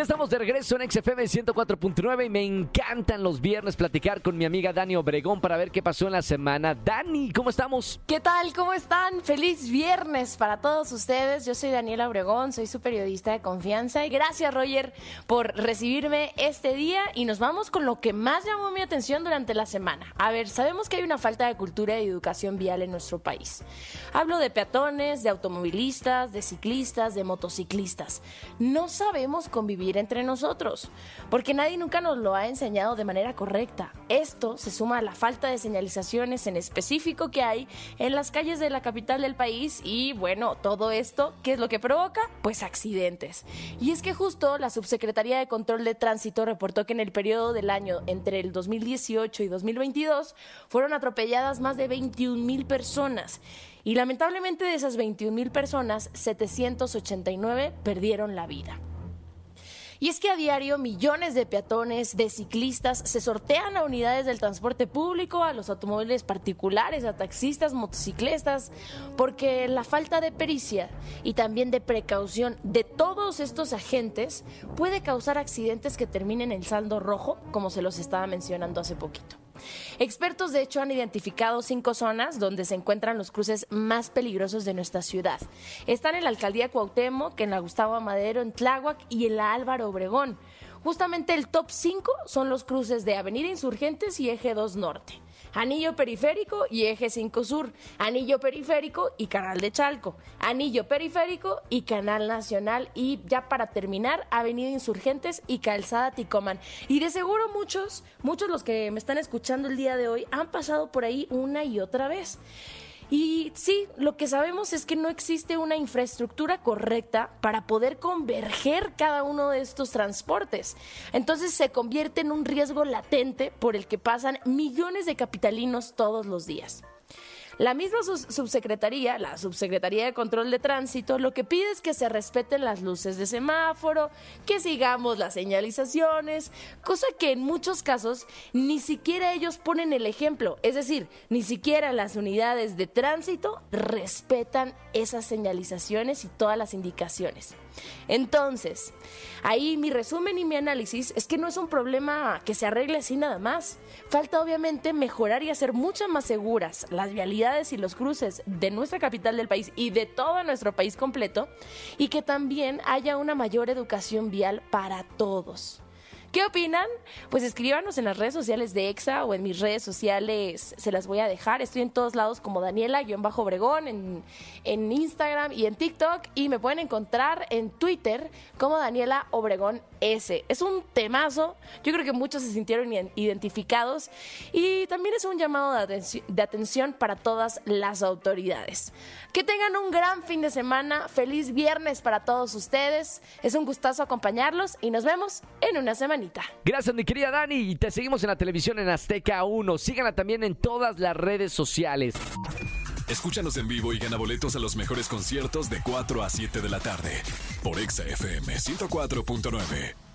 Estamos de regreso en XFM 104.9 y me encantan los viernes platicar con mi amiga Dani Obregón para ver qué pasó en la semana. Dani, ¿cómo estamos? ¿Qué tal? ¿Cómo están? Feliz viernes para todos ustedes. Yo soy Daniela Obregón, soy su periodista de confianza y gracias Roger por recibirme este día y nos vamos con lo que más llamó mi atención durante la semana. A ver, sabemos que hay una falta de cultura y educación vial en nuestro país. Hablo de peatones, de automovilistas, de ciclistas, de motociclistas. No sabemos convivir entre nosotros, porque nadie nunca nos lo ha enseñado de manera correcta. Esto se suma a la falta de señalizaciones en específico que hay en las calles de la capital del país y bueno, todo esto, ¿qué es lo que provoca? Pues accidentes. Y es que justo la Subsecretaría de Control de Tránsito reportó que en el periodo del año entre el 2018 y 2022 fueron atropelladas más de 21 mil personas. Y lamentablemente de esas 21 mil personas, 789 perdieron la vida. Y es que a diario millones de peatones, de ciclistas, se sortean a unidades del transporte público, a los automóviles particulares, a taxistas, motociclistas, porque la falta de pericia y también de precaución de todos estos agentes puede causar accidentes que terminen en saldo rojo, como se los estaba mencionando hace poquito. Expertos, de hecho, han identificado cinco zonas donde se encuentran los cruces más peligrosos de nuestra ciudad. Están en la alcaldía Cuauhtémoc, en la Gustavo Amadero, en Tláhuac y en la Álvaro Obregón. Justamente el top 5 son los cruces de Avenida Insurgentes y Eje 2 Norte. Anillo Periférico y Eje 5 Sur, Anillo Periférico y Canal de Chalco, Anillo Periférico y Canal Nacional y ya para terminar, Avenida Insurgentes y Calzada Ticoman. Y de seguro muchos, muchos los que me están escuchando el día de hoy han pasado por ahí una y otra vez. Y sí, lo que sabemos es que no existe una infraestructura correcta para poder converger cada uno de estos transportes. Entonces se convierte en un riesgo latente por el que pasan millones de capitalinos todos los días. La misma subsecretaría, la Subsecretaría de Control de Tránsito, lo que pide es que se respeten las luces de semáforo, que sigamos las señalizaciones, cosa que en muchos casos ni siquiera ellos ponen el ejemplo, es decir, ni siquiera las unidades de tránsito respetan esas señalizaciones y todas las indicaciones. Entonces, ahí mi resumen y mi análisis es que no es un problema que se arregle así nada más. Falta obviamente mejorar y hacer mucho más seguras las vialidades y los cruces de nuestra capital del país y de todo nuestro país completo y que también haya una mayor educación vial para todos. ¿Qué opinan? Pues escríbanos en las redes sociales de EXA o en mis redes sociales, se las voy a dejar. Estoy en todos lados como Daniela-Obregón, en, en Instagram y en TikTok. Y me pueden encontrar en Twitter como Daniela Obregón S. Es un temazo. Yo creo que muchos se sintieron identificados. Y también es un llamado de atención para todas las autoridades. Que tengan un gran fin de semana. Feliz viernes para todos ustedes. Es un gustazo acompañarlos y nos vemos en una semana. Gracias, mi querida Dani. Y te seguimos en la televisión en Azteca 1. Síganla también en todas las redes sociales. Escúchanos en vivo y gana boletos a los mejores conciertos de 4 a 7 de la tarde por Exa FM 104.9.